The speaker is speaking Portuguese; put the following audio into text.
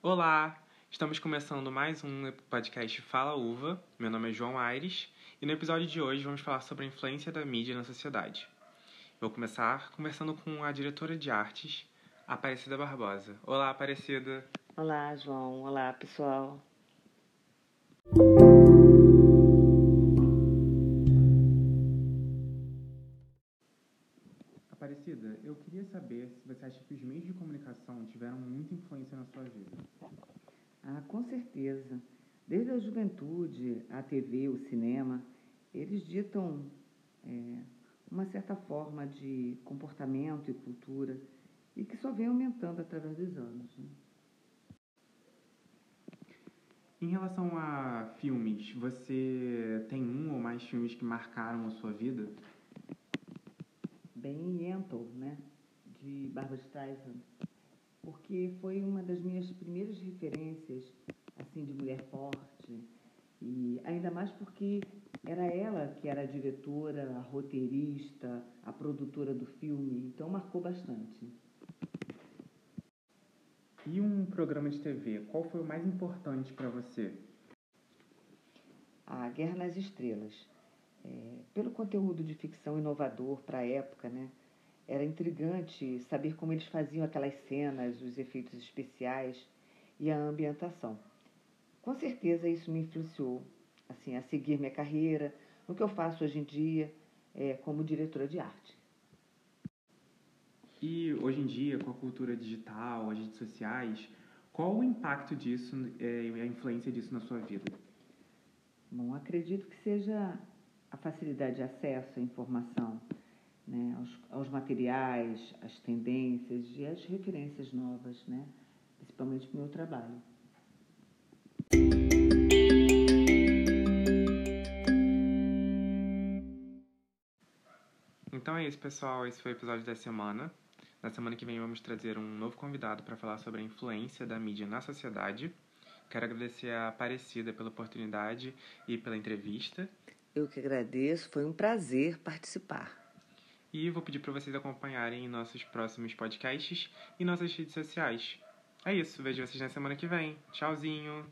Olá! Estamos começando mais um podcast Fala Uva. Meu nome é João Aires e no episódio de hoje vamos falar sobre a influência da mídia na sociedade. Vou começar conversando com a diretora de artes, Aparecida Barbosa. Olá, Aparecida! Olá, João. Olá, pessoal. Eu queria saber se você acha que os meios de comunicação tiveram muita influência na sua vida. Ah, com certeza. Desde a juventude, a TV, o cinema, eles ditam é, uma certa forma de comportamento e cultura e que só vem aumentando através dos anos. Né? Em relação a filmes, você tem um ou mais filmes que marcaram a sua vida? Bem Yentl, né? De Barbara Streisand. Porque foi uma das minhas primeiras referências, assim, de mulher forte. E ainda mais porque era ela que era a diretora, a roteirista, a produtora do filme. Então marcou bastante. E um programa de TV, qual foi o mais importante para você? A Guerra nas Estrelas. É, pelo conteúdo de ficção inovador para a época, né? Era intrigante saber como eles faziam aquelas cenas, os efeitos especiais e a ambientação. Com certeza isso me influenciou assim a seguir minha carreira, no que eu faço hoje em dia é, como diretora de arte. E hoje em dia, com a cultura digital, as redes sociais, qual o impacto disso é, e a influência disso na sua vida? Bom, acredito que seja a facilidade de acesso à informação, né, aos, aos materiais, às tendências e às referências novas, né, principalmente para o meu trabalho. Então é isso, pessoal. Esse foi o episódio da semana. Na semana que vem vamos trazer um novo convidado para falar sobre a influência da mídia na sociedade. Quero agradecer a Aparecida pela oportunidade e pela entrevista. Eu que agradeço, foi um prazer participar. E vou pedir para vocês acompanharem nossos próximos podcasts e nossas redes sociais. É isso, vejo vocês na semana que vem. Tchauzinho!